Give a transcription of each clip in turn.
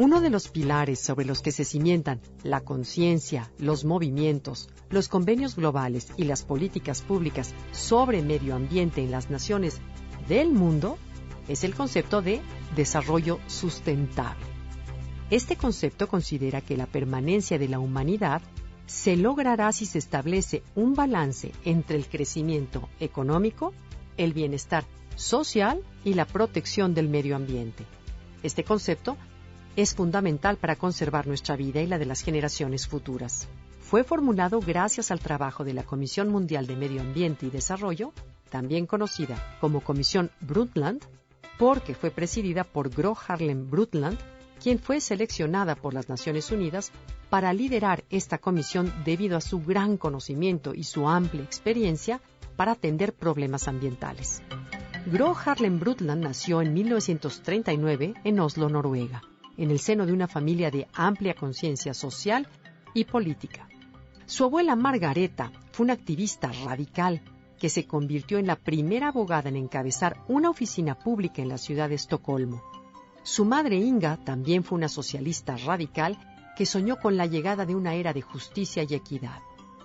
Uno de los pilares sobre los que se cimientan la conciencia, los movimientos, los convenios globales y las políticas públicas sobre medio ambiente en las naciones del mundo es el concepto de desarrollo sustentable. Este concepto considera que la permanencia de la humanidad se logrará si se establece un balance entre el crecimiento económico, el bienestar social y la protección del medio ambiente. Este concepto es fundamental para conservar nuestra vida y la de las generaciones futuras. Fue formulado gracias al trabajo de la Comisión Mundial de Medio Ambiente y Desarrollo, también conocida como Comisión Brundtland, porque fue presidida por Gro Harlem Brundtland, quien fue seleccionada por las Naciones Unidas para liderar esta comisión debido a su gran conocimiento y su amplia experiencia para atender problemas ambientales. Gro Harlem Brundtland nació en 1939 en Oslo, Noruega en el seno de una familia de amplia conciencia social y política. Su abuela Margareta fue una activista radical que se convirtió en la primera abogada en encabezar una oficina pública en la ciudad de Estocolmo. Su madre Inga también fue una socialista radical que soñó con la llegada de una era de justicia y equidad.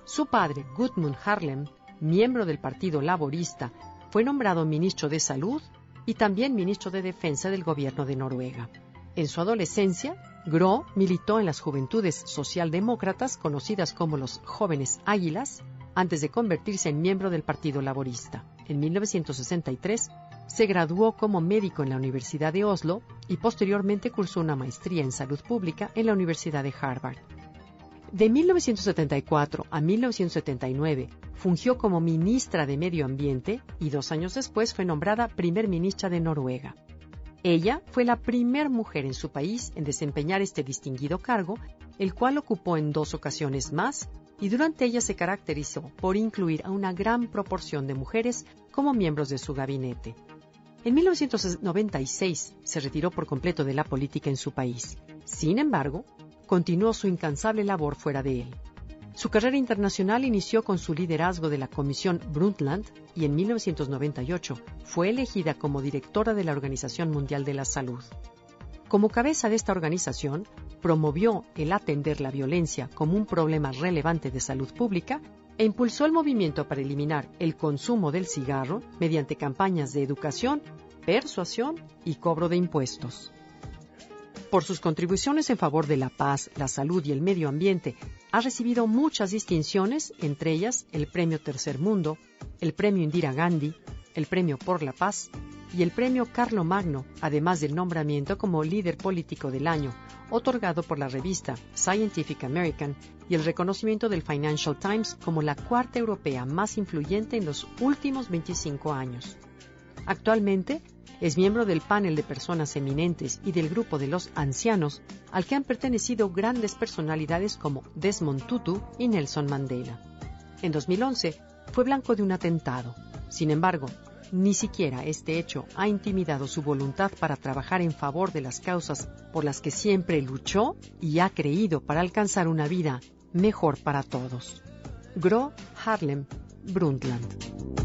Su padre, Gudmund Harlem, miembro del Partido Laborista, fue nombrado ministro de Salud y también ministro de Defensa del gobierno de Noruega. En su adolescencia, Gro militó en las juventudes socialdemócratas conocidas como los Jóvenes Águilas, antes de convertirse en miembro del Partido Laborista. En 1963 se graduó como médico en la Universidad de Oslo y posteriormente cursó una maestría en salud pública en la Universidad de Harvard. De 1974 a 1979 fungió como ministra de Medio Ambiente y dos años después fue nombrada primer ministra de Noruega. Ella fue la primera mujer en su país en desempeñar este distinguido cargo, el cual ocupó en dos ocasiones más, y durante ella se caracterizó por incluir a una gran proporción de mujeres como miembros de su gabinete. En 1996 se retiró por completo de la política en su país. Sin embargo, continuó su incansable labor fuera de él. Su carrera internacional inició con su liderazgo de la Comisión Brundtland y en 1998 fue elegida como directora de la Organización Mundial de la Salud. Como cabeza de esta organización, promovió el atender la violencia como un problema relevante de salud pública e impulsó el movimiento para eliminar el consumo del cigarro mediante campañas de educación, persuasión y cobro de impuestos. Por sus contribuciones en favor de la paz, la salud y el medio ambiente, ha recibido muchas distinciones, entre ellas el Premio Tercer Mundo, el Premio Indira Gandhi, el Premio por la Paz y el Premio Carlo Magno, además del nombramiento como líder político del año, otorgado por la revista Scientific American y el reconocimiento del Financial Times como la cuarta europea más influyente en los últimos 25 años. Actualmente es miembro del panel de personas eminentes y del grupo de los ancianos, al que han pertenecido grandes personalidades como Desmond Tutu y Nelson Mandela. En 2011 fue blanco de un atentado. Sin embargo, ni siquiera este hecho ha intimidado su voluntad para trabajar en favor de las causas por las que siempre luchó y ha creído para alcanzar una vida mejor para todos. Gro Harlem Brundtland.